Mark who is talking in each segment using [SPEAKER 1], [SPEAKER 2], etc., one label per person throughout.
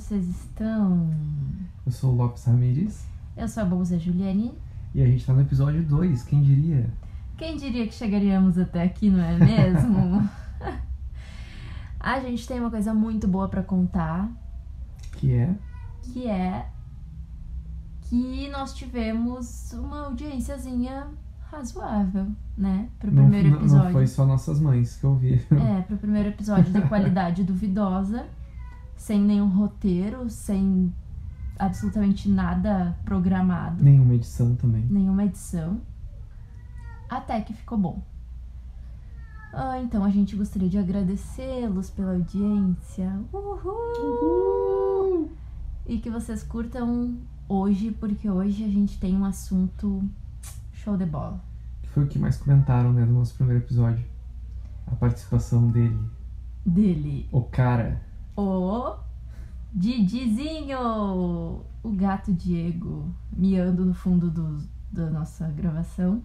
[SPEAKER 1] vocês estão?
[SPEAKER 2] Eu sou o Lopes Ramires
[SPEAKER 1] Eu sou a Bolsa Juliane.
[SPEAKER 2] e a gente tá no episódio 2, quem diria?
[SPEAKER 1] Quem diria que chegaríamos até aqui, não é mesmo? a gente tem uma coisa muito boa pra contar,
[SPEAKER 2] Que é.
[SPEAKER 1] que é que nós tivemos uma audiênciazinha razoável, né? Pro
[SPEAKER 2] Não,
[SPEAKER 1] primeiro
[SPEAKER 2] não-
[SPEAKER 1] episódio.
[SPEAKER 2] não foi só nossas mães que ouviram.
[SPEAKER 1] É, pro primeiro episódio de qualidade duvidosa, sem nenhum roteiro, sem absolutamente nada programado,
[SPEAKER 2] Nenhuma edição também.
[SPEAKER 1] nenhuma edição. Até que ficou bom. Ah, então a gente gostaria de agradecê-los pela audiência. Uhul! E que vocês curtam hoje, porque hoje a gente tem um assunto show de bola.
[SPEAKER 2] Foi o que mais comentaram, né, no nosso primeiro episódio. A participação dele.
[SPEAKER 1] Dele,
[SPEAKER 2] O cara.
[SPEAKER 1] O Didizinho, o gato Diego, miando no fundo do, da nossa gravação.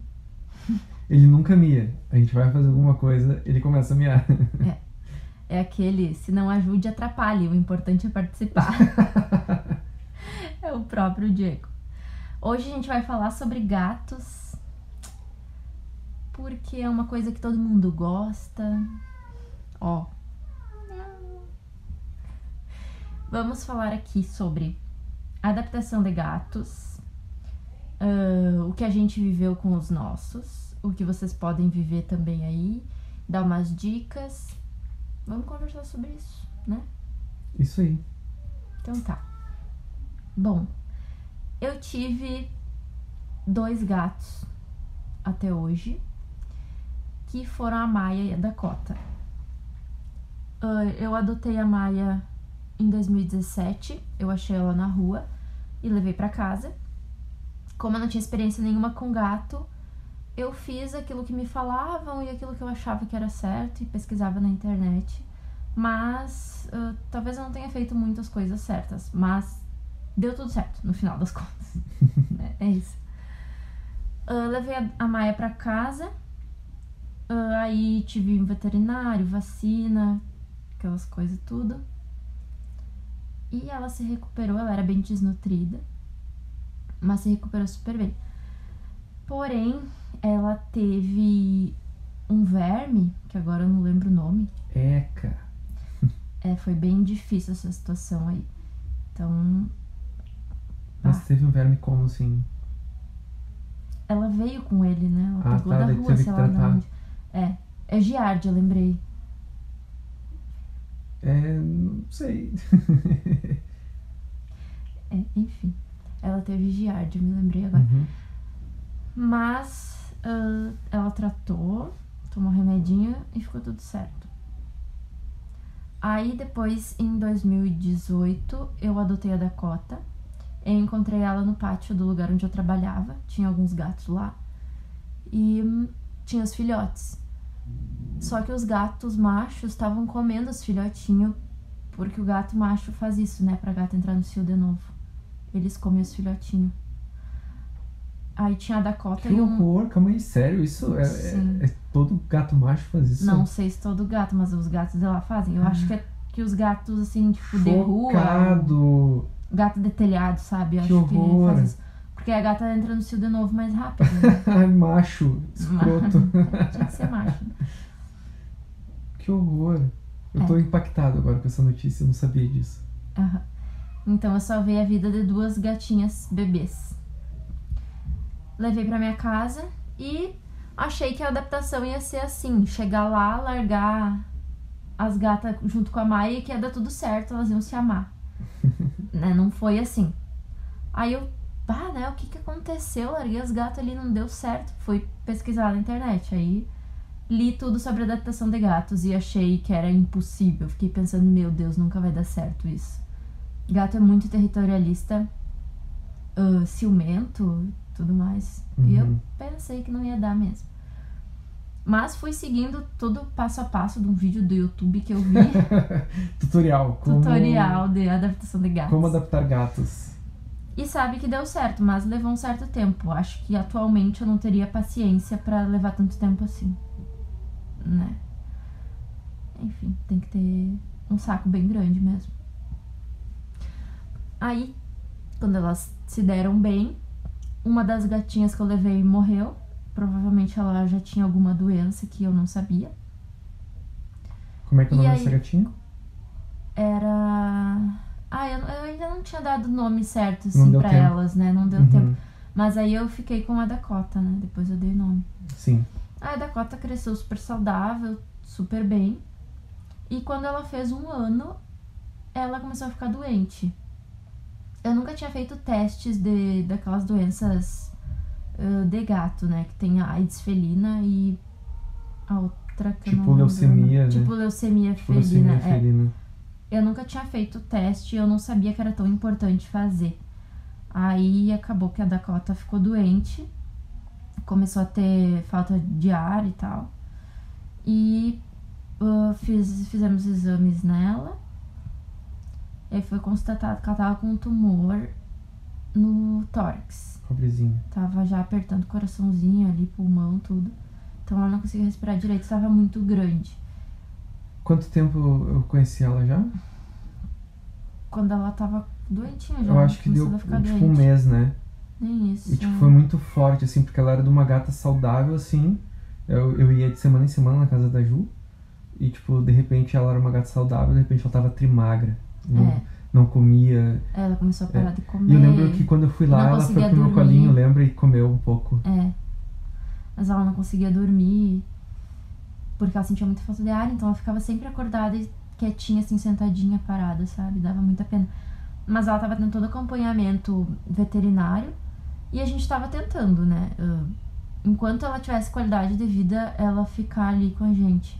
[SPEAKER 2] Ele nunca mia. A gente vai fazer alguma coisa, ele começa a miar.
[SPEAKER 1] É aquele, se não ajude, atrapalhe, o importante é participar. é o próprio Diego. Hoje a gente vai falar sobre gatos, porque é uma coisa que todo mundo gosta. Ó. Vamos falar aqui sobre adaptação de gatos, ah, o que a gente viveu com os nossos, o que vocês podem viver também aí, dar umas dicas. Vamos conversar sobre isso, né?
[SPEAKER 2] Isso aí.
[SPEAKER 1] Então tá. Bom, eu tive dois gatos até hoje, que foram a Maia e a Dakota. Ah, eu adotei a Maia em 2017, eu achei ela na rua e levei pra casa. Como eu não tinha experiência nenhuma com gato, eu fiz aquilo que me falavam e aquilo que eu achava que era certo e pesquisava na internet. Mas ah, talvez eu não tenha feito muitas coisas certas, mas deu tudo certo no final das contas. é, é isso. Ah, levei a, a Maia pra casa, ah, aí tive um veterinário, vacina, aquelas coisas tudo. E ela se recuperou, ela era bem desnutrida, mas se recuperou super bem. Porém, ela teve um verme, que agora eu não lembro o nome.
[SPEAKER 2] Eca.
[SPEAKER 1] É, foi bem difícil essa situação aí. Então,
[SPEAKER 2] Mas
[SPEAKER 1] Ah.
[SPEAKER 2] teve um verme como assim?
[SPEAKER 1] ela veio com ele, né? Ela
[SPEAKER 2] Ah,
[SPEAKER 1] pegou
[SPEAKER 2] tá,
[SPEAKER 1] da rua, sei lá de onde. É, é Giardia, lembrei.
[SPEAKER 2] É. não sei.
[SPEAKER 1] É, enfim, ela teve Giardia, me lembrei agora.
[SPEAKER 2] Uhum.
[SPEAKER 1] Mas ah, ela tratou, tomou remedinho e ficou tudo certo. Aí depois, em 2018, eu adotei a Dakota. Eu encontrei ela no pátio do lugar onde eu trabalhava. Tinha alguns gatos lá. E hum, tinha os filhotes. Só que os gatos machos estavam comendo os filhotinhos. Porque o gato macho faz isso, né? Pra gato entrar no cio de novo. Eles comem os filhotinhos. Aí tinha a Dakota
[SPEAKER 2] Que
[SPEAKER 1] e um.
[SPEAKER 2] horror, calma aí, sério, isso é, é- é todo gato macho faz isso?
[SPEAKER 1] Não sei se todo gato, mas os gatos de lá fazem. Eu acho que é que os gatos, assim, tipo, de rua.
[SPEAKER 2] Chocado.
[SPEAKER 1] Gato de telhado, sabe? Eu
[SPEAKER 2] Que
[SPEAKER 1] acho que
[SPEAKER 2] horror.
[SPEAKER 1] faz isso. Porque a gata entra no cio de novo mais rápido. Né?
[SPEAKER 2] Macho, escroto.
[SPEAKER 1] Tinha que ser macho.
[SPEAKER 2] Que horror. Eu
[SPEAKER 1] É.
[SPEAKER 2] tô impactado agora com essa notícia, eu não sabia disso.
[SPEAKER 1] Aham. Então eu salvei a vida de duas gatinhas bebês. Levei pra minha casa e achei que a adaptação ia ser assim: chegar lá, largar as gatas junto com a Maia e que ia dar tudo certo, elas iam se amar. né? Não foi assim. Aí eu, pá, né? O que que aconteceu? Larguei as gatas ali, não deu certo. Fui pesquisar na internet. Aí li tudo sobre adaptação de gatos e achei que era impossível. Fiquei pensando, meu Deus, nunca vai dar certo isso. Gato é muito territorialista, ah, ciumento, tudo mais. E eu
[SPEAKER 2] Uhum.
[SPEAKER 1] pensei que não ia dar mesmo. Mas fui seguindo todo passo a passo de um vídeo do YouTube que eu vi,
[SPEAKER 2] Tutorial. Como,
[SPEAKER 1] tutorial de adaptação de gatos.
[SPEAKER 2] Como adaptar gatos.
[SPEAKER 1] E sabe que deu certo, mas levou um certo tempo. Acho que atualmente eu não teria paciência pra levar tanto tempo assim. Né? Enfim, tem que ter um saco bem grande mesmo. Aí, quando elas se deram bem, uma das gatinhas que eu levei morreu. Provavelmente ela já tinha alguma doença que eu não sabia.
[SPEAKER 2] Como é que é o nome
[SPEAKER 1] aí?
[SPEAKER 2] dessa gatinha?
[SPEAKER 1] Era. Ah, eu, eu ainda não tinha dado o nome certo, assim, pra
[SPEAKER 2] tempo.
[SPEAKER 1] elas, né? Não deu
[SPEAKER 2] Uhum,
[SPEAKER 1] tempo. Mas aí eu fiquei com a Dakota, né? Depois eu dei o nome.
[SPEAKER 2] Sim.
[SPEAKER 1] A Dakota cresceu super saudável, super bem. E quando ela fez um ano, ela começou a ficar doente. Eu nunca tinha feito testes de, daquelas doenças ah, de gato, né? Que tem a AIDS felina e a outra que eu
[SPEAKER 2] Tipo
[SPEAKER 1] não lembro o
[SPEAKER 2] leucemia, né?
[SPEAKER 1] Tipo leucemia
[SPEAKER 2] Tipo
[SPEAKER 1] felina.
[SPEAKER 2] leucemia
[SPEAKER 1] é.
[SPEAKER 2] felina.
[SPEAKER 1] Eu nunca tinha feito teste, eu não sabia que era tão importante fazer. Aí acabou que a Dakota ficou doente, começou a ter falta de ar e tal. E ah, fiz, fizemos exames nela. E foi constatado que ela tava com um tumor no tórax.
[SPEAKER 2] Pobrezinha.
[SPEAKER 1] Tava já apertando o coraçãozinho ali, pulmão, tudo. Então ela não conseguia respirar direito, estava muito grande.
[SPEAKER 2] Quanto tempo eu conheci ela já?
[SPEAKER 1] Quando ela tava doentinha já.
[SPEAKER 2] eu acho que deu tipo
[SPEAKER 1] doente.
[SPEAKER 2] um mês, né?
[SPEAKER 1] Nem isso.
[SPEAKER 2] E tipo, foi muito forte, assim, porque ela era de uma gata saudável, assim. Eu, eu ia de semana em semana na casa da Ju. E, tipo, de repente ela era uma gata saudável, de repente ela tava trimagra. Não,
[SPEAKER 1] É.
[SPEAKER 2] não comia.
[SPEAKER 1] Ela começou a parar de comer.
[SPEAKER 2] E eu lembro que quando eu fui lá, ela foi pro meu colinho, lembra? E comeu um pouco.
[SPEAKER 1] É. Mas ela não conseguia dormir. Porque ela sentia muita falta de ar, então ela ficava sempre acordada e quietinha, assim, sentadinha, parada, sabe? Dava muita pena. Mas ela tava tendo todo acompanhamento veterinário e a gente tava tentando, né? ah, enquanto ela tivesse qualidade de vida, ela ficar ali com a gente.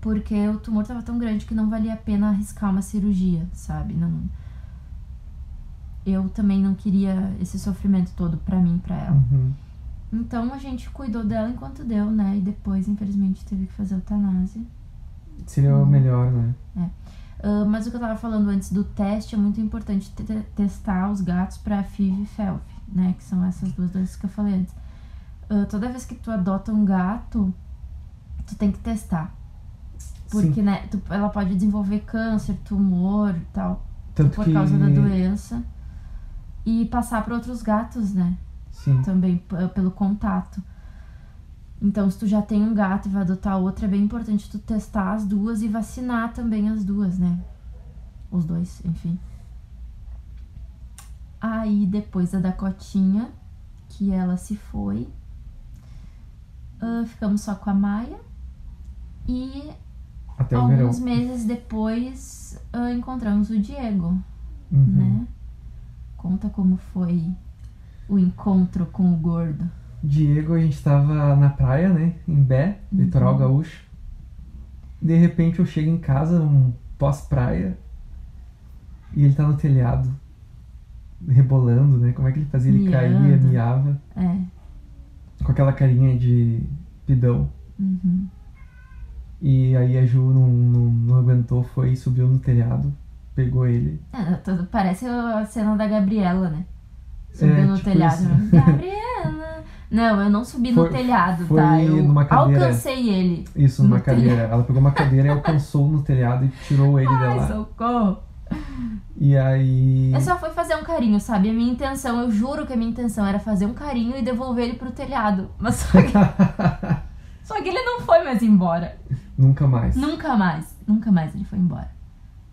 [SPEAKER 1] Porque o tumor tava tão grande que não valia a pena arriscar uma cirurgia, sabe? Não. Eu também não queria esse sofrimento todo pra mim, pra ela.
[SPEAKER 2] Uhum.
[SPEAKER 1] Então a gente cuidou dela enquanto deu, né? E depois, infelizmente, teve que fazer eutanásia.
[SPEAKER 2] Seria o melhor, né?
[SPEAKER 1] Ah, mas o que eu tava falando antes do teste é muito importante te- te- testar os gatos pra FIV e FeLV, né? Que são essas duas doenças que eu falei antes. Ah, toda vez que tu adota um gato, tu tem que testar. Porque,
[SPEAKER 2] Sim.
[SPEAKER 1] né, tu- ela pode desenvolver câncer, tumor e tal,
[SPEAKER 2] Tanto
[SPEAKER 1] por
[SPEAKER 2] que...
[SPEAKER 1] causa da doença. E passar para outros gatos, né?
[SPEAKER 2] Sim.
[SPEAKER 1] também pelo contato. Então, se tu já tem um gato e vai adotar outro, é bem importante tu testar as duas e vacinar também as duas, né? Os dois, enfim. Aí, depois da Dacotinha, que ela se foi, ah, ficamos só com a Maia. E
[SPEAKER 2] Até
[SPEAKER 1] alguns meses depois, ah, encontramos o Diego,
[SPEAKER 2] Uhum.
[SPEAKER 1] né? Conta como foi o encontro com o gordo.
[SPEAKER 2] Diego, a gente tava na praia, né? Em Bé, litoral
[SPEAKER 1] Uhum.
[SPEAKER 2] gaúcho. De repente eu chego em casa, um pós-praia, e ele tá no telhado, rebolando, né? Como é que ele fazia? Ele caía,
[SPEAKER 1] Miando.
[SPEAKER 2] miava,
[SPEAKER 1] É.
[SPEAKER 2] com aquela carinha de pidão.
[SPEAKER 1] Uhum.
[SPEAKER 2] E aí a Ju não, não, não aguentou, foi, subiu no telhado, pegou ele.
[SPEAKER 1] É, tudo- parece a cena da Gabriela, né? Subiu
[SPEAKER 2] É,
[SPEAKER 1] no
[SPEAKER 2] tipo
[SPEAKER 1] telhado.
[SPEAKER 2] isso.
[SPEAKER 1] Gabriela! Não, eu não subi
[SPEAKER 2] Foi-
[SPEAKER 1] no telhado,
[SPEAKER 2] foi
[SPEAKER 1] tá? Eu
[SPEAKER 2] numa cadeira.
[SPEAKER 1] alcancei ele.
[SPEAKER 2] Isso, numa cadeira. Ela pegou uma cadeira e alcançou no telhado e tirou ele
[SPEAKER 1] Ai,
[SPEAKER 2] lá.
[SPEAKER 1] socorro.
[SPEAKER 2] E aí.
[SPEAKER 1] Eu só fui fazer um carinho, sabe? A minha intenção, eu juro que a minha intenção era fazer um carinho e devolver ele pro telhado. Mas só que, só que ele não foi mais embora.
[SPEAKER 2] Nunca mais.
[SPEAKER 1] Nunca mais, nunca mais ele foi embora.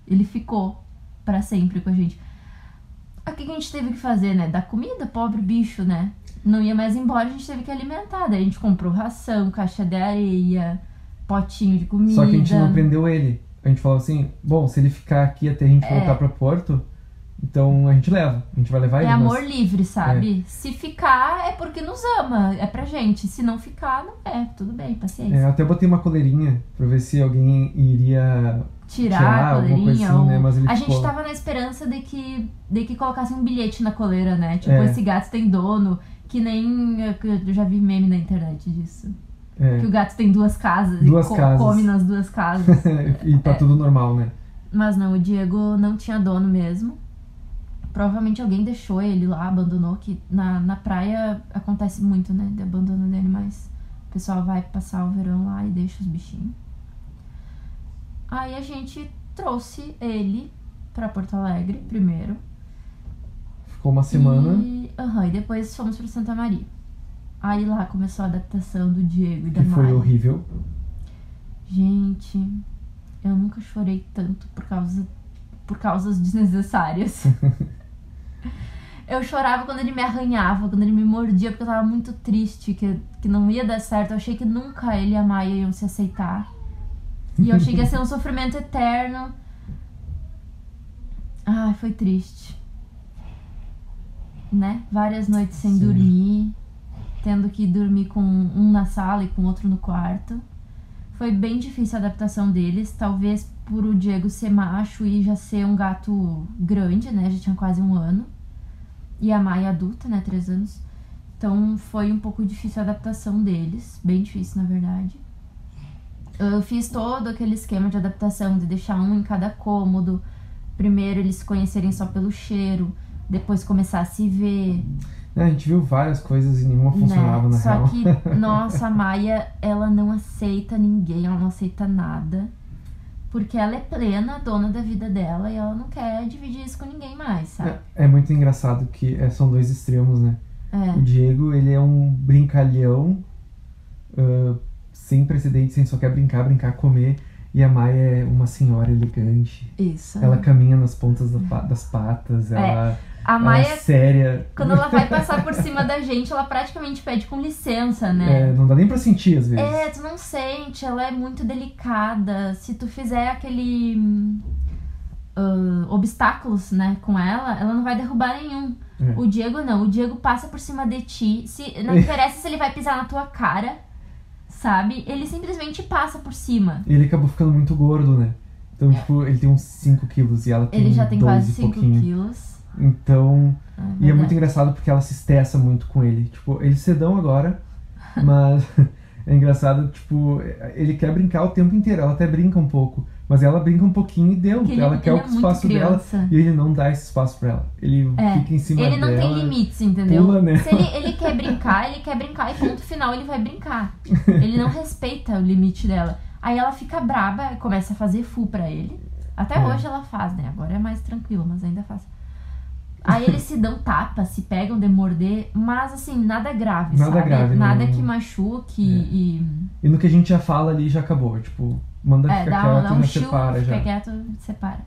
[SPEAKER 1] Ele ficou pra sempre com a gente. O que que a gente teve que fazer, né? Dar comida, pobre bicho, né? Não ia mais embora, a gente teve que alimentar. Daí a gente comprou ração, caixa de areia, potinho de comida.
[SPEAKER 2] Só que a gente não prendeu ele. A gente falou assim: bom, se ele ficar aqui até a gente
[SPEAKER 1] É.
[SPEAKER 2] voltar pra Porto, então a gente leva. A gente vai levar
[SPEAKER 1] É
[SPEAKER 2] ele.
[SPEAKER 1] amor
[SPEAKER 2] mas-
[SPEAKER 1] livre, sabe? Se ficar é porque nos ama, é pra gente. Se não ficar, não é. Tudo bem, paciência.
[SPEAKER 2] É, eu até botei uma coleirinha pra ver se alguém iria.
[SPEAKER 1] Tirar,
[SPEAKER 2] Tirar,
[SPEAKER 1] a coleirinha.
[SPEAKER 2] assim,
[SPEAKER 1] ou...
[SPEAKER 2] né? Mas ele
[SPEAKER 1] a
[SPEAKER 2] ficou.
[SPEAKER 1] gente tava na esperança de que, de que colocassem um bilhete na coleira, né? Tipo,
[SPEAKER 2] É.
[SPEAKER 1] esse gato tem dono. Que nem. Eu já vi meme na internet disso.
[SPEAKER 2] É,
[SPEAKER 1] Que o gato tem duas casas
[SPEAKER 2] Duas
[SPEAKER 1] e co-
[SPEAKER 2] casas.
[SPEAKER 1] come nas duas casas.
[SPEAKER 2] e tá tudo normal, né?
[SPEAKER 1] Mas não, o Diego não tinha dono mesmo. Provavelmente alguém deixou ele lá, abandonou, que na, na praia acontece muito, né? De abandono de animais. O pessoal vai passar o verão lá e deixa os bichinhos. Aí a gente trouxe ele pra Porto Alegre primeiro.
[SPEAKER 2] ficou uma semana.
[SPEAKER 1] E, aham, e depois fomos pra Santa Maria. Aí lá começou a adaptação do Diego e da
[SPEAKER 2] Que foi
[SPEAKER 1] Maia.
[SPEAKER 2] horrível.
[SPEAKER 1] Gente, eu nunca chorei tanto por causa por causas desnecessárias. eu chorava quando ele me arranhava, quando ele me mordia, porque eu tava muito triste que, que não ia dar certo. Eu achei que nunca ele e a Maia iam se aceitar. E eu achei que ia ser um sofrimento eterno. Ai, foi triste. Né? Várias noites sem
[SPEAKER 2] Sim.
[SPEAKER 1] dormir, tendo que dormir com um na sala e com outro no quarto. Foi bem difícil a adaptação deles, talvez por o Diego ser macho e já ser um gato grande, né? Já tinha quase um ano. E a Maia adulta, né? Três anos. Então foi um pouco difícil a adaptação deles, bem difícil na verdade. Eu fiz todo aquele esquema de adaptação de deixar um em cada cômodo. Primeiro eles se conhecerem só pelo cheiro, depois começar a se ver.
[SPEAKER 2] É, a gente viu várias coisas e nenhuma funcionava
[SPEAKER 1] né?
[SPEAKER 2] na
[SPEAKER 1] Só
[SPEAKER 2] real.
[SPEAKER 1] que, nossa, a Maia, ela não aceita ninguém, ela não aceita nada. Porque ela é plena, dona da vida dela, e ela não quer dividir isso com ninguém mais, sabe?
[SPEAKER 2] É, é muito engraçado que é, são dois extremos, né?
[SPEAKER 1] É.
[SPEAKER 2] O Diego, ele é um brincalhão, ah, sem precedentes, sem só quer brincar, brincar, comer. E a Maia é uma senhora elegante.
[SPEAKER 1] Isso.
[SPEAKER 2] Ela caminha nas pontas da das patas, ela,
[SPEAKER 1] A
[SPEAKER 2] ela
[SPEAKER 1] Maia,
[SPEAKER 2] é séria.
[SPEAKER 1] quando ela vai passar por cima da gente, ela praticamente pede com licença, né?
[SPEAKER 2] É, não dá nem pra sentir às vezes.
[SPEAKER 1] É, tu não sente, ela é muito delicada. Se tu fizer aquele ah, obstáculos, né, com ela, ela não vai derrubar nenhum.
[SPEAKER 2] É.
[SPEAKER 1] O Diego não, o Diego passa por cima de ti. Se, não interessa se ele vai pisar na tua cara, sabe? Ele simplesmente passa por cima.
[SPEAKER 2] Ele acabou ficando muito gordo, né? Então, tipo, ele tem uns 5 quilos e ela tem
[SPEAKER 1] É. Ele já tem quase
[SPEAKER 2] e
[SPEAKER 1] 5
[SPEAKER 2] pouquinho.
[SPEAKER 1] quilos.
[SPEAKER 2] Então,
[SPEAKER 1] É
[SPEAKER 2] e é muito engraçado porque ela se estressa muito com ele. Tipo, eles sedão agora, mas é engraçado, tipo, ele quer brincar o tempo inteiro. Ela até brinca um pouco, mas ela brinca um pouquinho e deu.
[SPEAKER 1] Porque ele,
[SPEAKER 2] ela quer
[SPEAKER 1] ele
[SPEAKER 2] o
[SPEAKER 1] é
[SPEAKER 2] espaço dela e ele não dá esse espaço pra ela. Ele
[SPEAKER 1] É,
[SPEAKER 2] fica em cima
[SPEAKER 1] Ele não
[SPEAKER 2] dela.
[SPEAKER 1] tem limites, entendeu?
[SPEAKER 2] pula nela.
[SPEAKER 1] Se ele, ele quer brincar, ele quer brincar e ponto final ele vai brincar. Ele não respeita o limite dela. Aí ela fica braba e começa a fazer full pra ele. Até
[SPEAKER 2] É.
[SPEAKER 1] hoje ela faz, né? Agora é mais tranquilo, mas ainda faz. Aí eles se dão tapa, se pegam de morder, mas assim, nada grave,
[SPEAKER 2] Nada
[SPEAKER 1] sabe?
[SPEAKER 2] grave,
[SPEAKER 1] nada
[SPEAKER 2] não-
[SPEAKER 1] que machuque
[SPEAKER 2] É.
[SPEAKER 1] e.
[SPEAKER 2] E no que a gente já fala ali já acabou. Tipo, manda
[SPEAKER 1] É,
[SPEAKER 2] ficar
[SPEAKER 1] dá,
[SPEAKER 2] quieto
[SPEAKER 1] dá
[SPEAKER 2] e
[SPEAKER 1] um
[SPEAKER 2] já
[SPEAKER 1] chill,
[SPEAKER 2] separa já.
[SPEAKER 1] fica quieto, separa.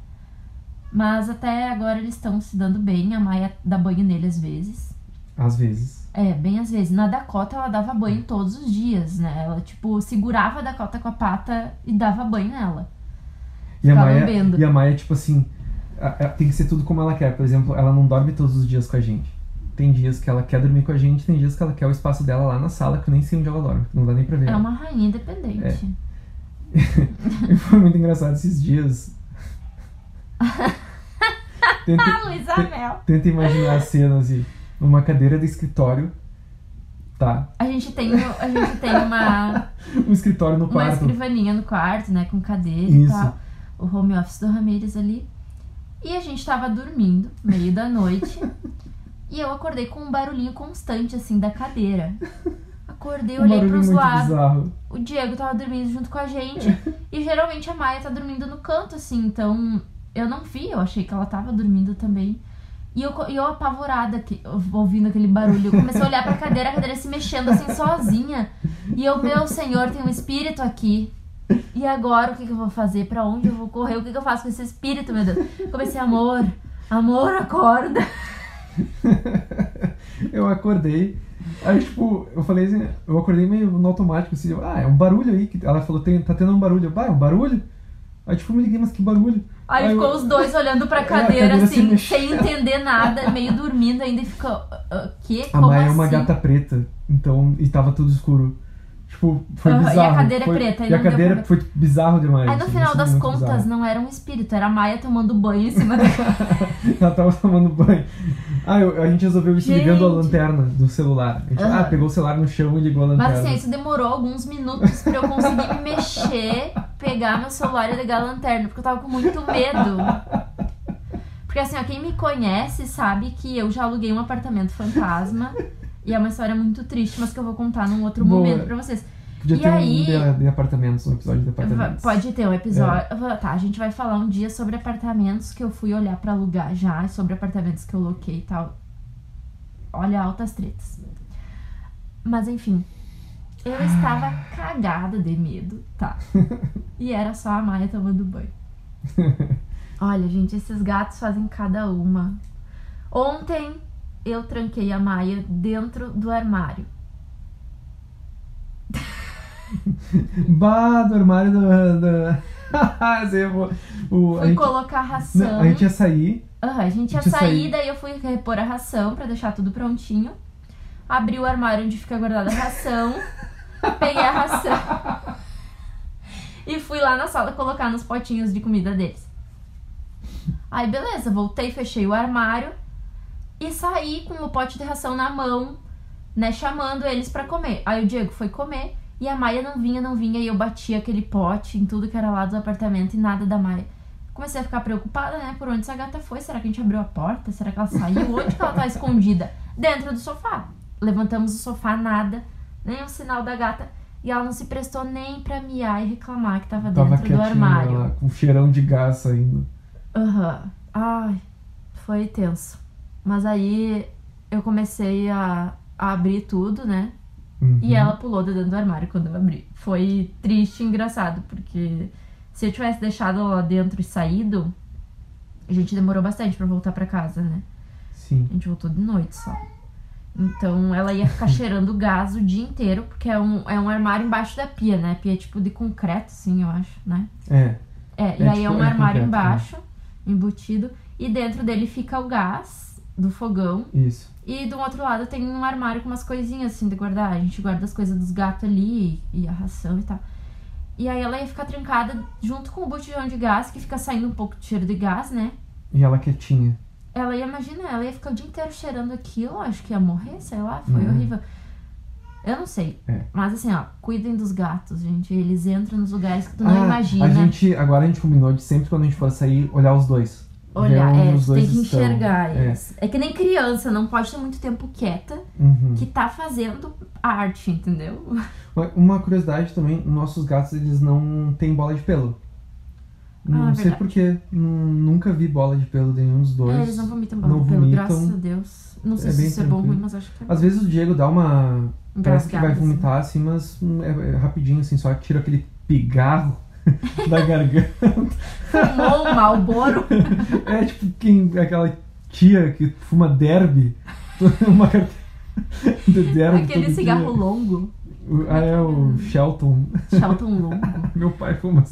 [SPEAKER 1] Mas até agora eles estão se dando bem, a Maia dá banho nele às vezes.
[SPEAKER 2] Às vezes.
[SPEAKER 1] É, bem às vezes. Na Dakota ela dava banho todos os dias, né? Ela, tipo, segurava a Dakota com a pata e dava banho nela.
[SPEAKER 2] E a, Maia, e a Maia, tipo assim, tem que ser tudo como ela quer. Por exemplo, ela não dorme todos os dias com a gente. Tem dias que ela quer dormir com a gente, tem dias que ela quer o espaço dela lá na sala, que eu nem sei onde ela dorme. Não dá nem pra ver.
[SPEAKER 1] É
[SPEAKER 2] ela.
[SPEAKER 1] uma rainha independente.
[SPEAKER 2] E foi muito engraçado esses dias. tenta,
[SPEAKER 1] Ah, Luísa Mel!
[SPEAKER 2] tenta imaginar a cena assim, numa cadeira de escritório, tá?
[SPEAKER 1] A gente tem, a gente tem uma,
[SPEAKER 2] Um escritório no
[SPEAKER 1] uma
[SPEAKER 2] quarto.
[SPEAKER 1] escrivaninha no quarto, né? Com cadeira e
[SPEAKER 2] Isso.
[SPEAKER 1] tal. O home office do Ramirez ali. E a gente tava dormindo, meio da noite. e eu acordei com um barulhinho constante, assim, da cadeira. Acordei,
[SPEAKER 2] Um
[SPEAKER 1] olhei pros lados.
[SPEAKER 2] bizarro.
[SPEAKER 1] o Diego tava dormindo junto com a gente. e geralmente a Maia tá dormindo no canto, assim, então eu não vi, eu achei que ela tava dormindo também. E eu, eu apavorada, que, ouvindo aquele barulho, eu comecei a olhar pra cadeira, a cadeira se mexendo assim sozinha. E eu, meu senhor, tem um espírito aqui. E agora o que, que eu vou fazer? Pra onde eu vou correr? O que, que eu faço com esse espírito, meu Deus? Comecei, amor, amor, acorda.
[SPEAKER 2] eu acordei. Aí, tipo, eu falei assim, eu acordei meio no automático, assim, ah, é um barulho aí. Ela falou, tá tendo um barulho. Eu, ah, é um barulho? Aí, tipo, eu me liguei, mas que barulho?
[SPEAKER 1] Aí
[SPEAKER 2] Aí
[SPEAKER 1] ficou
[SPEAKER 2] eu-
[SPEAKER 1] os dois olhando pra
[SPEAKER 2] É,
[SPEAKER 1] cadeira,
[SPEAKER 2] cadeira se
[SPEAKER 1] assim,
[SPEAKER 2] mexendo.
[SPEAKER 1] sem entender nada, meio dormindo ainda e ficou. "Ah, ah, que?
[SPEAKER 2] A
[SPEAKER 1] Como
[SPEAKER 2] Maia
[SPEAKER 1] assim?
[SPEAKER 2] é uma gata preta, então, e tava tudo escuro. Tipo, foi
[SPEAKER 1] Aham, e a
[SPEAKER 2] bizarro.
[SPEAKER 1] cadeira é
[SPEAKER 2] foi,
[SPEAKER 1] preta,
[SPEAKER 2] E a cadeira
[SPEAKER 1] pra-
[SPEAKER 2] foi bizarro demais.
[SPEAKER 1] Aí no
[SPEAKER 2] assim,
[SPEAKER 1] final
[SPEAKER 2] isso
[SPEAKER 1] das contas
[SPEAKER 2] bizarro.
[SPEAKER 1] não era um espírito, era a Maia tomando banho em cima da.
[SPEAKER 2] Ela tava tomando banho. Ah, eu- a gente resolveu isso ligando a
[SPEAKER 1] Gente.
[SPEAKER 2] lanterna do celular. A gente, ah, pegou o celular no chão e ligou a lanterna.
[SPEAKER 1] Mas assim, isso demorou alguns minutos pra eu conseguir me mexer, pegar meu celular e ligar a lanterna, porque eu tava com muito medo. Porque assim, ó, quem me conhece sabe que eu já aluguei um apartamento fantasma. E é uma história muito triste, mas que eu vou contar num outro
[SPEAKER 2] Boa.
[SPEAKER 1] momento pra vocês.
[SPEAKER 2] Podia
[SPEAKER 1] E
[SPEAKER 2] ter
[SPEAKER 1] aí-
[SPEAKER 2] um de, de apartamentos, um episódio de apartamentos.
[SPEAKER 1] Pode ter um episódio.
[SPEAKER 2] É.
[SPEAKER 1] Tá, a gente vai falar um dia sobre apartamentos que eu fui olhar pra alugar já, sobre apartamentos que eu loquei e tal. olha, altas tretas. Mas enfim, eu estava cagada de medo, tá? E era só a Maia tomando banho. Olha, gente, esses gatos fazem cada uma. Ontem eu tranquei a Maia dentro do armário.
[SPEAKER 2] Bah, do armário do. do... O, a,
[SPEAKER 1] Fui
[SPEAKER 2] gente,
[SPEAKER 1] colocar ração.
[SPEAKER 2] não, a gente ia sair.
[SPEAKER 1] Aham, a gente ia
[SPEAKER 2] A gente ia
[SPEAKER 1] sair,
[SPEAKER 2] sair.
[SPEAKER 1] daí eu fui repor a ração pra deixar tudo prontinho. Abri o armário onde fica guardada a ração. peguei a ração. e fui lá na sala colocar nos potinhos de comida deles. Aí beleza, voltei, fechei o armário e saí com o pote de ração na mão, né, chamando eles pra comer. Aí o Diego foi comer e a Maia não vinha, não vinha e eu bati aquele pote em tudo que era lá do apartamento e nada da Maia. Comecei a ficar preocupada, né? Por onde essa gata foi? Será que a gente abriu a porta? Será que ela saiu? Onde que ela tá escondida? Dentro do sofá. Levantamos o sofá, nada. Nem um sinal da gata. E ela não se prestou nem pra miar e reclamar que tava
[SPEAKER 2] Tava
[SPEAKER 1] dentro do armário.
[SPEAKER 2] lá, com cheirão de gás saindo.
[SPEAKER 1] Aham. Ai, foi tenso. Mas aí eu comecei a, a abrir tudo, né?
[SPEAKER 2] Uhum.
[SPEAKER 1] E ela pulou de dentro do armário quando eu abri. Foi triste e engraçado, porque se eu tivesse deixado ela lá dentro e saído, a gente demorou bastante pra voltar pra casa, né?
[SPEAKER 2] Sim.
[SPEAKER 1] A gente voltou de noite só. Então ela ia ficar cheirando gás o dia inteiro, porque é um, é um armário embaixo da pia, né? Pia tipo de concreto, assim, eu acho, né?
[SPEAKER 2] É.
[SPEAKER 1] É, e
[SPEAKER 2] É,
[SPEAKER 1] aí é
[SPEAKER 2] tipo,
[SPEAKER 1] um
[SPEAKER 2] é
[SPEAKER 1] armário
[SPEAKER 2] concreto,
[SPEAKER 1] embaixo, embutido, e dentro dele fica o gás do fogão.
[SPEAKER 2] Isso.
[SPEAKER 1] E do outro lado tem um armário com umas coisinhas assim de guardar. A gente guarda as coisas dos gatos ali e a ração e tal. E aí ela ia ficar trancada junto com o botijão de gás, que fica saindo um pouco de cheiro de gás, né?
[SPEAKER 2] E ela quietinha.
[SPEAKER 1] Ela ia, imagina, ela ia ficar o dia inteiro cheirando aquilo, acho que ia morrer, sei lá, foi
[SPEAKER 2] Uhum.
[SPEAKER 1] horrível. Eu não sei.
[SPEAKER 2] É.
[SPEAKER 1] Mas assim, ó, cuidem dos gatos, gente. Eles entram nos lugares que tu não
[SPEAKER 2] Ah,
[SPEAKER 1] imagina.
[SPEAKER 2] A gente, agora a gente combinou de sempre quando a gente for sair, olhar os dois.
[SPEAKER 1] Olhar, é, tem que
[SPEAKER 2] estão.
[SPEAKER 1] enxergar
[SPEAKER 2] É.
[SPEAKER 1] eles. É. que nem criança, não pode ter muito tempo quieta
[SPEAKER 2] Uhum.
[SPEAKER 1] que tá fazendo arte, entendeu?
[SPEAKER 2] Uma- curiosidade também, nossos gatos eles não têm bola de pelo. Não
[SPEAKER 1] Ah,
[SPEAKER 2] sei
[SPEAKER 1] verdade.
[SPEAKER 2] porquê, nunca vi bola de pelo de nenhum dos dois.
[SPEAKER 1] É, eles não vomitam bola
[SPEAKER 2] não
[SPEAKER 1] de pelo, graças a Deus. Não sei
[SPEAKER 2] É
[SPEAKER 1] se isso é bom ou
[SPEAKER 2] tranquilo.
[SPEAKER 1] ruim, mas acho que é
[SPEAKER 2] Às vezes o Diego dá uma. Parece que vai
[SPEAKER 1] Engasgado, assim.
[SPEAKER 2] vomitar assim, mas é, é rapidinho, assim, só tira aquele pigarro da garganta.
[SPEAKER 1] Fumou um Malboro.
[SPEAKER 2] É tipo quem, aquela tia que fuma derby. Uma carteira de derby
[SPEAKER 1] Aquele cigarro
[SPEAKER 2] dia.
[SPEAKER 1] longo.
[SPEAKER 2] O- Ah, é o Shelton.
[SPEAKER 1] Shelton longo.
[SPEAKER 2] Meu pai fuma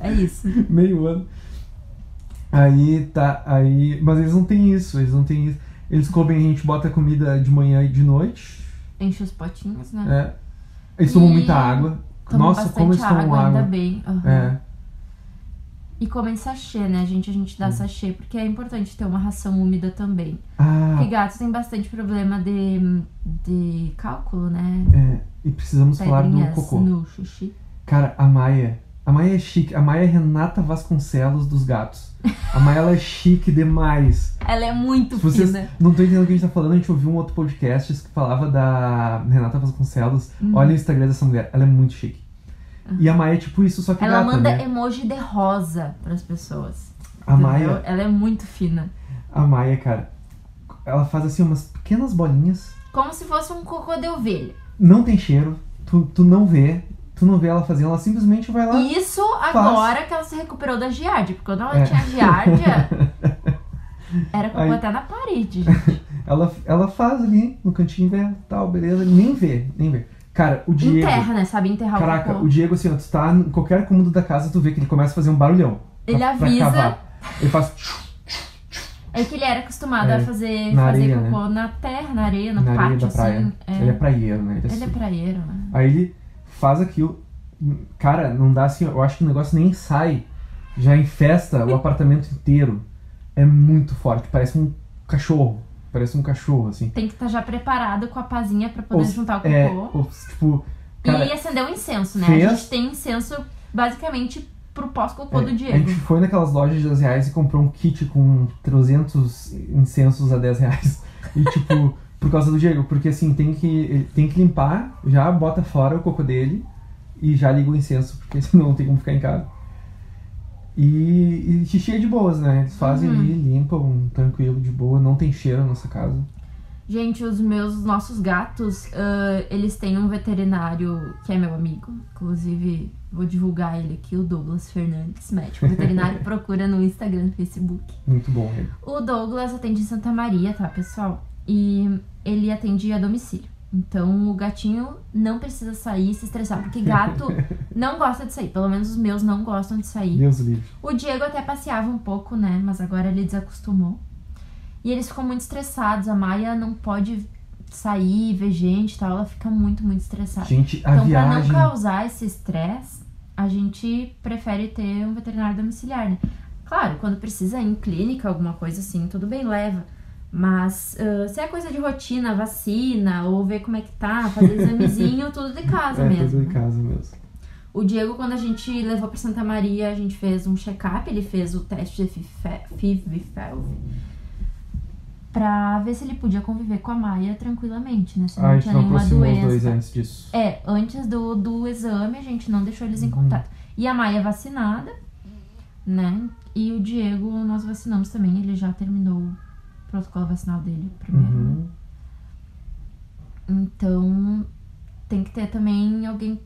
[SPEAKER 1] É isso.
[SPEAKER 2] meio ano. Aí tá, aí. Mas eles não têm isso, eles não têm isso. Eles comem, a gente bota comida de manhã e de noite.
[SPEAKER 1] Enche os potinhos, né?
[SPEAKER 2] É. Eles tomam
[SPEAKER 1] E
[SPEAKER 2] muita água.
[SPEAKER 1] Tomam
[SPEAKER 2] Nossa, como eles tomam
[SPEAKER 1] água,
[SPEAKER 2] água.
[SPEAKER 1] ainda bem. aham.
[SPEAKER 2] É.
[SPEAKER 1] E comem sachê, né? A gente, a gente dá sachê, porque é importante ter uma ração úmida também.
[SPEAKER 2] Ah,
[SPEAKER 1] Porque gatos têm bastante problema de, de cálculo, né?
[SPEAKER 2] é. E precisamos falar do
[SPEAKER 1] Pedrinhas
[SPEAKER 2] cocô.
[SPEAKER 1] no xixi.
[SPEAKER 2] Cara, a Maia. A Maia é chique. A Maia é Renata Vasconcelos dos gatos. A Maia ela é chique demais.
[SPEAKER 1] Ela é muito
[SPEAKER 2] Se vocês
[SPEAKER 1] fina.
[SPEAKER 2] não estão entendendo o que a gente tá falando, a gente ouviu um outro podcast que falava da Renata Vasconcelos.
[SPEAKER 1] Uhum.
[SPEAKER 2] Olha o Instagram dessa mulher, ela é muito chique. E a Maia é tipo isso, só que
[SPEAKER 1] Ela
[SPEAKER 2] gata,
[SPEAKER 1] manda
[SPEAKER 2] né?
[SPEAKER 1] emoji de rosa pras pessoas.
[SPEAKER 2] A
[SPEAKER 1] entendeu?
[SPEAKER 2] Maia,
[SPEAKER 1] Ela é muito fina.
[SPEAKER 2] a Maia, cara, ela faz assim umas pequenas bolinhas,
[SPEAKER 1] Como se fosse um cocô de ovelha.
[SPEAKER 2] não tem cheiro, tu, tu não vê, tu não vê ela fazendo, ela simplesmente vai lá.
[SPEAKER 1] Isso agora que ela se recuperou da giardia. Porque quando ela
[SPEAKER 2] É.
[SPEAKER 1] tinha giardia, era cocô
[SPEAKER 2] Aí-
[SPEAKER 1] até na parede, gente.
[SPEAKER 2] Ela, ela faz ali no cantinho dela, tal, beleza, nem vê, nem vê. Cara, o Diego.
[SPEAKER 1] Enterra, né? Sabe enterrar
[SPEAKER 2] Caraca,
[SPEAKER 1] o
[SPEAKER 2] Diego, assim, ó, tu tá em qualquer cômodo da casa, tu vê que ele começa a fazer um barulhão. pra-
[SPEAKER 1] Ele
[SPEAKER 2] pra
[SPEAKER 1] avisa.
[SPEAKER 2] cavar. Ele faz
[SPEAKER 1] É que ele era acostumado
[SPEAKER 2] É,
[SPEAKER 1] a fazer,
[SPEAKER 2] na
[SPEAKER 1] fazer
[SPEAKER 2] areia,
[SPEAKER 1] cocô na terra, na areia, no
[SPEAKER 2] na
[SPEAKER 1] pátio,
[SPEAKER 2] areia da praia.
[SPEAKER 1] assim. É.
[SPEAKER 2] Ele é praieiro, né? Ele é
[SPEAKER 1] Ele é praieiro, né?
[SPEAKER 2] Aí ele faz aquilo. Cara, não dá assim, eu acho que o negócio nem sai. Já infesta o apartamento inteiro. É muito forte, parece um cachorro. Parece um cachorro, assim.
[SPEAKER 1] Tem que estar já preparado com a pazinha pra poder
[SPEAKER 2] Ou-
[SPEAKER 1] juntar o
[SPEAKER 2] É,
[SPEAKER 1] cocô.
[SPEAKER 2] ou, tipo, cara,
[SPEAKER 1] e acender o incenso, né?
[SPEAKER 2] fez-
[SPEAKER 1] A gente tem incenso basicamente pro pós-cocô
[SPEAKER 2] é,
[SPEAKER 1] do
[SPEAKER 2] a
[SPEAKER 1] Diego.
[SPEAKER 2] gente foi naquelas lojas de 10 reais e comprou um kit com 300 incensos a 10 reais. E tipo, por causa do Diego, porque assim, tem que, tem que limpar, já bota fora o cocô dele e já liga o incenso, porque senão não tem como ficar em casa. E, e xixi é de boas, né? Eles fazem
[SPEAKER 1] Uhum.
[SPEAKER 2] ali, limpam, tranquilo, de boa, não tem cheiro na nossa casa.
[SPEAKER 1] Gente, os meus, os nossos gatos, ah, eles têm um veterinário que é meu amigo. Inclusive, vou divulgar ele aqui, o Douglas Fernandes, médico veterinário. procura no Instagram, no Facebook.
[SPEAKER 2] Muito bom ele.
[SPEAKER 1] O Douglas atende em Santa Maria, tá, pessoal? E ele atende a domicílio. Então o gatinho não precisa sair e se estressar, porque gato não gosta de sair. Pelo menos os meus não gostam de sair.
[SPEAKER 2] Deus livre.
[SPEAKER 1] O Diego até passeava um pouco, né? Mas agora ele desacostumou. E eles ficam muito estressados. A Maia não pode sair, ver gente e tal. Ela fica muito, muito estressada.
[SPEAKER 2] Gente, a
[SPEAKER 1] então,
[SPEAKER 2] viagem.
[SPEAKER 1] pra não causar esse estresse, a gente prefere ter um veterinário domiciliar, né? Claro, quando precisa ir em clínica, alguma coisa assim, tudo bem, leva. Mas ah, se é coisa de rotina, vacina, ou ver como é que tá, fazer examezinho, tudo de casa
[SPEAKER 2] é,
[SPEAKER 1] mesmo.
[SPEAKER 2] tudo em
[SPEAKER 1] né?
[SPEAKER 2] casa mesmo.
[SPEAKER 1] O Diego, quando a gente levou pra Santa Maria, a gente fez um check-up, ele fez o teste de FIV-FeLV pra ver se ele podia conviver com a Maia tranquilamente, né? Se
[SPEAKER 2] Ah,
[SPEAKER 1] não
[SPEAKER 2] a gente
[SPEAKER 1] tinha
[SPEAKER 2] não
[SPEAKER 1] nenhuma doença.
[SPEAKER 2] dois antes disso.
[SPEAKER 1] É, antes do, do exame a gente não deixou eles em
[SPEAKER 2] Uhum.
[SPEAKER 1] contato. E a Maia vacinada, né? E o Diego nós vacinamos também, ele já terminou protocolo vacinal dele primeiro. né?
[SPEAKER 2] Uhum.
[SPEAKER 1] Então tem que ter também alguém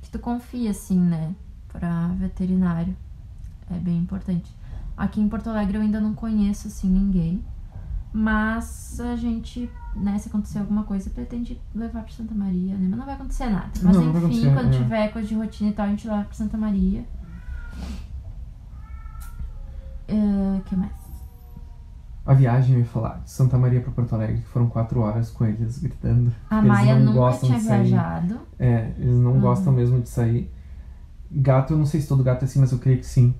[SPEAKER 1] que tu confia, assim, né? Pra veterinário. É bem importante. Aqui em Porto Alegre eu ainda não conheço, assim, ninguém. Mas a gente, né, se acontecer alguma coisa, pretende levar pra Santa Maria, né? Mas não vai acontecer nada. Mas
[SPEAKER 2] Não, não
[SPEAKER 1] enfim,
[SPEAKER 2] acontecer,
[SPEAKER 1] quando
[SPEAKER 2] é.
[SPEAKER 1] tiver coisa de rotina e tal, a gente leva pra Santa Maria. O que mais?
[SPEAKER 2] A viagem, eu ia falar, de Santa Maria pra Porto Alegre, que foram quatro horas com eles gritando.
[SPEAKER 1] A
[SPEAKER 2] Eles
[SPEAKER 1] Maia
[SPEAKER 2] não
[SPEAKER 1] nunca
[SPEAKER 2] gostam
[SPEAKER 1] tinha
[SPEAKER 2] de sair.
[SPEAKER 1] viajado.
[SPEAKER 2] É, eles não
[SPEAKER 1] Uhum.
[SPEAKER 2] gostam mesmo de sair. Gato, eu não sei se todo gato é assim, mas eu creio que sim.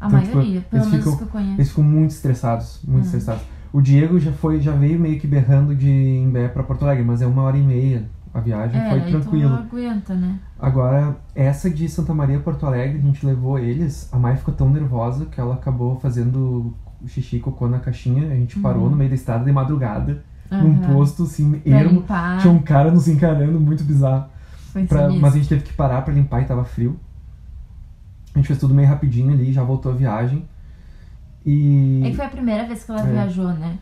[SPEAKER 1] A
[SPEAKER 2] Então, tipo,
[SPEAKER 1] maioria, pelo
[SPEAKER 2] eles
[SPEAKER 1] menos
[SPEAKER 2] ficam-
[SPEAKER 1] que eu conheço.
[SPEAKER 2] Eles ficam muito estressados, muito
[SPEAKER 1] Hum.
[SPEAKER 2] estressados. O Diego já foi, já veio meio que berrando de Imbé pra Porto Alegre, mas é uma hora e meia a viagem,
[SPEAKER 1] É,
[SPEAKER 2] foi tranquilo.
[SPEAKER 1] tu aguenta, né?
[SPEAKER 2] Agora, essa de Santa Maria Porto Alegre, a gente levou eles. A Mai ficou tão nervosa que ela acabou fazendo xixi e cocô na caixinha. A gente parou
[SPEAKER 1] Uhum.
[SPEAKER 2] no meio da estrada de madrugada, num
[SPEAKER 1] Aham.
[SPEAKER 2] posto assim,
[SPEAKER 1] Pra
[SPEAKER 2] ermo.
[SPEAKER 1] limpar.
[SPEAKER 2] Tinha um cara nos encarando, muito bizarro.
[SPEAKER 1] Foi
[SPEAKER 2] Pra- mas a gente teve que parar pra limpar e tava frio. A gente fez tudo meio rapidinho ali, já voltou a viagem. E.
[SPEAKER 1] É que foi a primeira vez que ela
[SPEAKER 2] É.
[SPEAKER 1] viajou, né?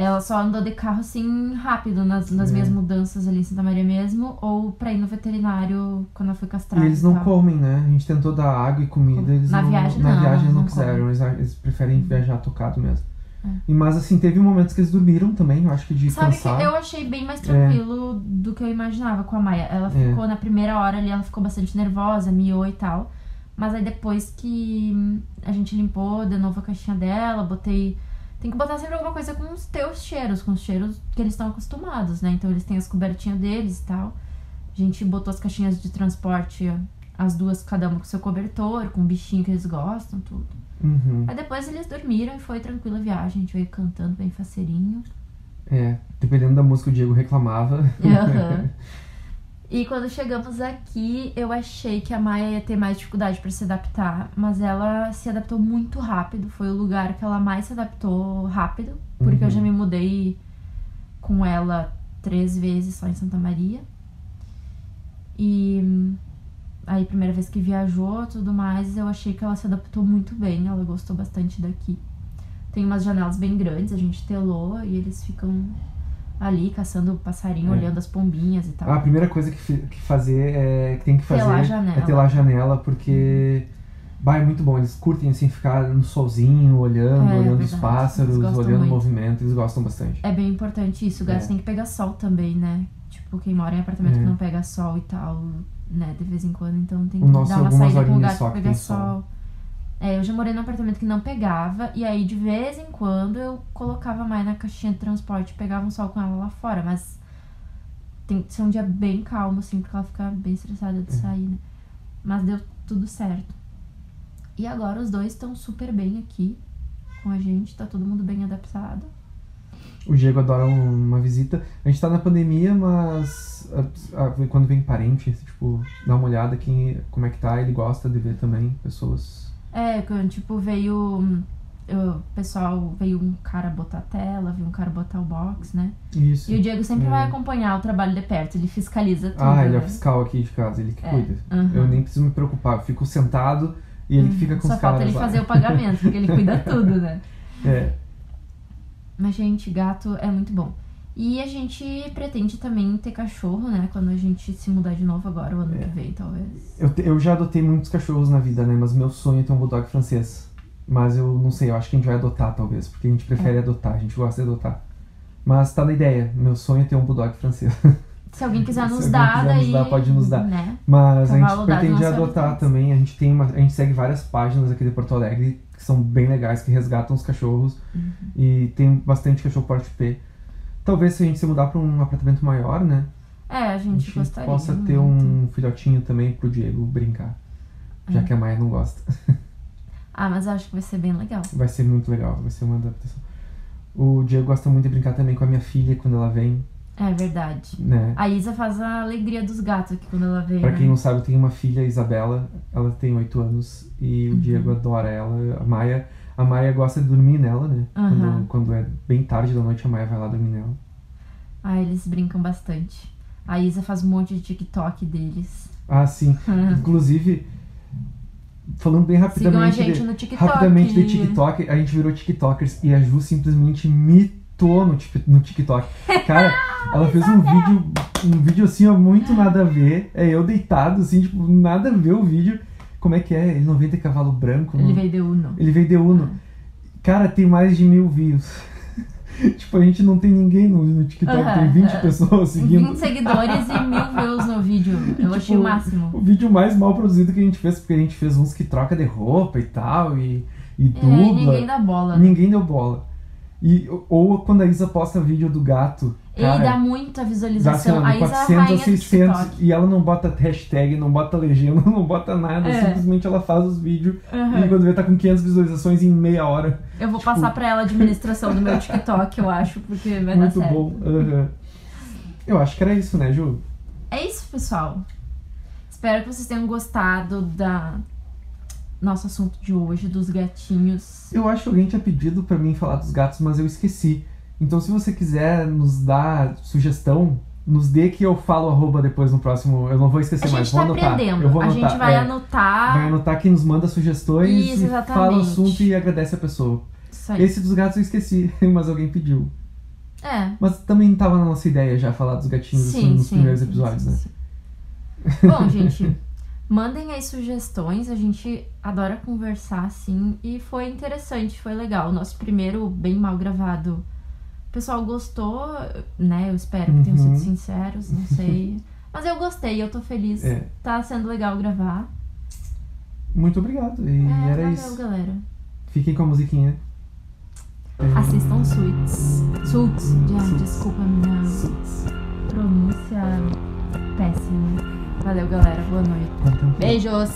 [SPEAKER 1] Ela só andou de carro assim rápido nas, nas
[SPEAKER 2] É.
[SPEAKER 1] minhas mudanças ali em Santa Maria mesmo, ou pra ir no veterinário quando ela foi castrada.
[SPEAKER 2] E eles
[SPEAKER 1] e
[SPEAKER 2] não
[SPEAKER 1] tal.
[SPEAKER 2] comem, né? A gente tentou dar água e comida, eles
[SPEAKER 1] Na
[SPEAKER 2] não,
[SPEAKER 1] viagem
[SPEAKER 2] na
[SPEAKER 1] não,
[SPEAKER 2] viagem eles não,
[SPEAKER 1] não
[SPEAKER 2] quiseram, eles, eles preferem viajar tocado mesmo.
[SPEAKER 1] É.
[SPEAKER 2] E, mas assim, teve momentos que eles dormiram também, eu acho que de
[SPEAKER 1] Sabe
[SPEAKER 2] cansar.
[SPEAKER 1] que eu achei bem mais tranquilo do que eu imaginava com a Maia. Ela
[SPEAKER 2] É.
[SPEAKER 1] ficou na primeira hora ali, ela ficou bastante nervosa, miou e tal. Mas aí depois que a gente limpou de novo a caixinha dela, botei. Tem que botar sempre alguma coisa com os teus cheiros, com os cheiros que eles estão acostumados, né? Então eles têm as cobertinhas deles e tal. A gente botou as caixinhas de transporte, as duas, cada uma com seu cobertor, com o bichinho que eles gostam, tudo.
[SPEAKER 2] Uhum.
[SPEAKER 1] Aí depois eles dormiram e foi tranquila a viagem. A gente veio cantando bem faceirinho.
[SPEAKER 2] É, dependendo da música, o Diego reclamava.
[SPEAKER 1] Aham. E quando chegamos aqui, eu achei que a Maia ia ter mais dificuldade para se adaptar, mas ela se adaptou muito rápido. Foi o lugar que ela mais se adaptou rápido, porque
[SPEAKER 2] Uhum.
[SPEAKER 1] eu já me mudei com ela três vezes só em Santa Maria. E aí, primeira vez que viajou tudo mais, eu achei que ela se adaptou muito bem, ela gostou bastante daqui. Tem umas janelas bem grandes, a gente telou e eles ficam ali caçando passarinho,
[SPEAKER 2] É.
[SPEAKER 1] olhando as pombinhas e tal.
[SPEAKER 2] A primeira coisa que, que fazer é que tem que fazer
[SPEAKER 1] Telar a janela.
[SPEAKER 2] é telar a janela, porque bah, é muito bom. Eles curtem assim ficar no solzinho, olhando,
[SPEAKER 1] É,
[SPEAKER 2] olhando os
[SPEAKER 1] verdade.
[SPEAKER 2] pássaros, olhando o
[SPEAKER 1] muito.
[SPEAKER 2] movimento, eles gostam bastante.
[SPEAKER 1] É bem importante isso. O gato
[SPEAKER 2] É.
[SPEAKER 1] tem que pegar sol também, né? Tipo, quem mora em apartamento
[SPEAKER 2] É.
[SPEAKER 1] que não pega sol e tal, né? De vez em quando, então tem
[SPEAKER 2] O
[SPEAKER 1] que dar uma saída com o gato pra pegar
[SPEAKER 2] sol.
[SPEAKER 1] sol. É, eu já morei num apartamento que não pegava, e aí de vez em quando eu colocava mais na caixinha de transporte e pegava um sol com ela lá fora, mas tem que ser um dia bem calmo, assim, porque ela fica bem estressada de
[SPEAKER 2] É.
[SPEAKER 1] sair, né? Mas deu tudo certo. E agora os dois estão super bem aqui com a gente, tá todo mundo bem adaptado.
[SPEAKER 2] O Diego adora um- uma visita. A gente tá na pandemia, mas a- a- quando vem parente, tipo, dá uma olhada quem, como é que tá, ele gosta de ver também pessoas.
[SPEAKER 1] É, tipo, veio. hum, O pessoal veio um cara botar a tela, veio um cara botar o box, né?
[SPEAKER 2] Isso.
[SPEAKER 1] E o Diego sempre
[SPEAKER 2] É.
[SPEAKER 1] vai acompanhar o trabalho de perto, ele fiscaliza tudo.
[SPEAKER 2] Ah, ele é
[SPEAKER 1] né?
[SPEAKER 2] o fiscal aqui de casa, ele que
[SPEAKER 1] É,
[SPEAKER 2] cuida.
[SPEAKER 1] aham.
[SPEAKER 2] Eu nem preciso me preocupar, eu fico sentado, E ele fica com
[SPEAKER 1] Só
[SPEAKER 2] os
[SPEAKER 1] falta
[SPEAKER 2] caras
[SPEAKER 1] ele
[SPEAKER 2] lá.
[SPEAKER 1] fazer o pagamento, porque ele cuida tudo, né?
[SPEAKER 2] É,
[SPEAKER 1] Mas, gente, gato é muito bom. E a gente pretende também ter cachorro, né? Quando a gente se mudar de novo agora, o ano
[SPEAKER 2] É.
[SPEAKER 1] que vem, talvez.
[SPEAKER 2] eu, eu já adotei muitos cachorros na vida, né? Mas meu sonho é ter um bulldog francês. Mas eu não sei, eu acho que a gente vai adotar, talvez. Porque a gente prefere
[SPEAKER 1] É.
[SPEAKER 2] adotar, a gente gosta de adotar. Mas tá na ideia, meu sonho é ter um bulldog francês.
[SPEAKER 1] Se alguém quiser
[SPEAKER 2] Se
[SPEAKER 1] nos
[SPEAKER 2] alguém
[SPEAKER 1] dar,
[SPEAKER 2] quiser nos
[SPEAKER 1] daí.
[SPEAKER 2] dar, pode nos dar.
[SPEAKER 1] Né?
[SPEAKER 2] Mas a
[SPEAKER 1] Cavalo
[SPEAKER 2] gente pretende adotar também. A gente tem uma, a gente segue várias páginas aqui de Porto Alegre que são bem legais, que resgatam os cachorros.
[SPEAKER 1] Uhum.
[SPEAKER 2] E tem bastante cachorro porte P. Talvez se a gente se mudar para um apartamento maior, né?
[SPEAKER 1] É, a
[SPEAKER 2] A
[SPEAKER 1] gente,
[SPEAKER 2] gente
[SPEAKER 1] gostaria.
[SPEAKER 2] possa ter um filhotinho também pro Diego brincar. Já
[SPEAKER 1] É.
[SPEAKER 2] que a Maia não gosta.
[SPEAKER 1] Ah, mas eu acho que vai ser bem legal.
[SPEAKER 2] Vai ser muito legal, vai ser uma adaptação. O Diego gosta muito de brincar também com a minha filha quando ela vem,
[SPEAKER 1] É verdade.
[SPEAKER 2] né?
[SPEAKER 1] A Isa faz a alegria dos gatos aqui quando ela vem.
[SPEAKER 2] Pra
[SPEAKER 1] né?
[SPEAKER 2] quem não sabe, eu tenho uma filha, Isabela, ela tem 8 anos e o
[SPEAKER 1] Uhum.
[SPEAKER 2] Diego adora ela. A Maia, a Maia gosta de dormir nela, né?
[SPEAKER 1] Aham.
[SPEAKER 2] Quando, quando é bem tarde da noite, a Maia vai lá dormir nela.
[SPEAKER 1] Ah, eles brincam bastante. A Isa faz um monte de TikTok deles.
[SPEAKER 2] Ah, sim. Inclusive, falando bem
[SPEAKER 1] Sigam a
[SPEAKER 2] rapidamente,
[SPEAKER 1] gente
[SPEAKER 2] de,
[SPEAKER 1] no TikTok.
[SPEAKER 2] rapidamente de TikTok, a gente virou TikTokers e a Ju simplesmente mitou no, no TikTok. Cara, ela fez um vídeo, um vídeo assim, ó, muito nada a ver. É eu deitado, assim, tipo, nada a ver o vídeo. Como é que é? Ele não vem de cavalo branco?
[SPEAKER 1] Ele
[SPEAKER 2] não-
[SPEAKER 1] veio de Uno.
[SPEAKER 2] Ele veio de Uno. Cara, tem mais de mil views. tipo, a gente não tem ninguém no, no TikTok, tem 20
[SPEAKER 1] aham.
[SPEAKER 2] pessoas seguindo.
[SPEAKER 1] 20 seguidores e mil views no vídeo. Eu achei
[SPEAKER 2] Tipo,
[SPEAKER 1] o máximo.
[SPEAKER 2] O vídeo mais mal produzido que a gente fez, porque a gente fez uns que troca de roupa e tal, e, e
[SPEAKER 1] É,
[SPEAKER 2] dubla.
[SPEAKER 1] e ninguém dá bola. né?
[SPEAKER 2] Ninguém deu bola. E, ou quando a Isa posta vídeo do gato,
[SPEAKER 1] Ele
[SPEAKER 2] cara,
[SPEAKER 1] dá muita
[SPEAKER 2] dá assim,
[SPEAKER 1] visualização. é a
[SPEAKER 2] 400
[SPEAKER 1] rainha
[SPEAKER 2] a
[SPEAKER 1] do
[SPEAKER 2] 600,
[SPEAKER 1] TikTok.
[SPEAKER 2] e ela não bota hashtag, não bota legenda, não bota nada,
[SPEAKER 1] É.
[SPEAKER 2] simplesmente ela faz os vídeos,
[SPEAKER 1] Aham.
[SPEAKER 2] e quando vê tá com 500 visualizações em meia hora.
[SPEAKER 1] Eu vou
[SPEAKER 2] tipo-
[SPEAKER 1] passar pra ela a administração do meu TikTok, eu acho, porque vai dar
[SPEAKER 2] Muito
[SPEAKER 1] certo.
[SPEAKER 2] bom. Aham. Eu acho que era isso, né, Ju?
[SPEAKER 1] É isso, pessoal. Espero que vocês tenham gostado da nosso assunto de hoje, dos gatinhos.
[SPEAKER 2] Eu acho que alguém tinha pedido pra mim falar dos gatos, mas eu esqueci. Então, se você quiser nos dar sugestão, nos dê que eu falo arroba depois no próximo. Eu não vou esquecer
[SPEAKER 1] A
[SPEAKER 2] mais,
[SPEAKER 1] gente
[SPEAKER 2] vou
[SPEAKER 1] tá
[SPEAKER 2] anotar.
[SPEAKER 1] aprendendo.
[SPEAKER 2] Eu vou
[SPEAKER 1] a
[SPEAKER 2] anotar.
[SPEAKER 1] gente vai
[SPEAKER 2] é.
[SPEAKER 1] anotar.
[SPEAKER 2] Vai anotar quem nos manda sugestões
[SPEAKER 1] Isso,
[SPEAKER 2] fala o assunto e agradece a pessoa.
[SPEAKER 1] Isso aí.
[SPEAKER 2] Esse dos gatos eu esqueci, mas alguém pediu.
[SPEAKER 1] É.
[SPEAKER 2] Mas também tava na nossa ideia já falar dos gatinhos assim,
[SPEAKER 1] Sim,
[SPEAKER 2] nos
[SPEAKER 1] sim.
[SPEAKER 2] primeiros
[SPEAKER 1] sim,
[SPEAKER 2] episódios, né?
[SPEAKER 1] Bom, gente, mandem aí sugestões. A gente adora conversar, assim. E foi interessante, foi legal. O nosso primeiro, bem mal gravado. O pessoal gostou, né? Eu espero que tenham
[SPEAKER 2] Uhum.
[SPEAKER 1] sido sinceros, não sei. Mas eu gostei, eu tô feliz.
[SPEAKER 2] É.
[SPEAKER 1] Tá sendo legal gravar.
[SPEAKER 2] Muito obrigado. E
[SPEAKER 1] é,
[SPEAKER 2] era
[SPEAKER 1] valeu,
[SPEAKER 2] isso.
[SPEAKER 1] galera.
[SPEAKER 2] Fiquem com a musiquinha.
[SPEAKER 1] Assistam Suits. Suits. Desculpa a minha
[SPEAKER 2] Suits.
[SPEAKER 1] pronúncia péssima. Valeu, galera. Boa noite. Beijos.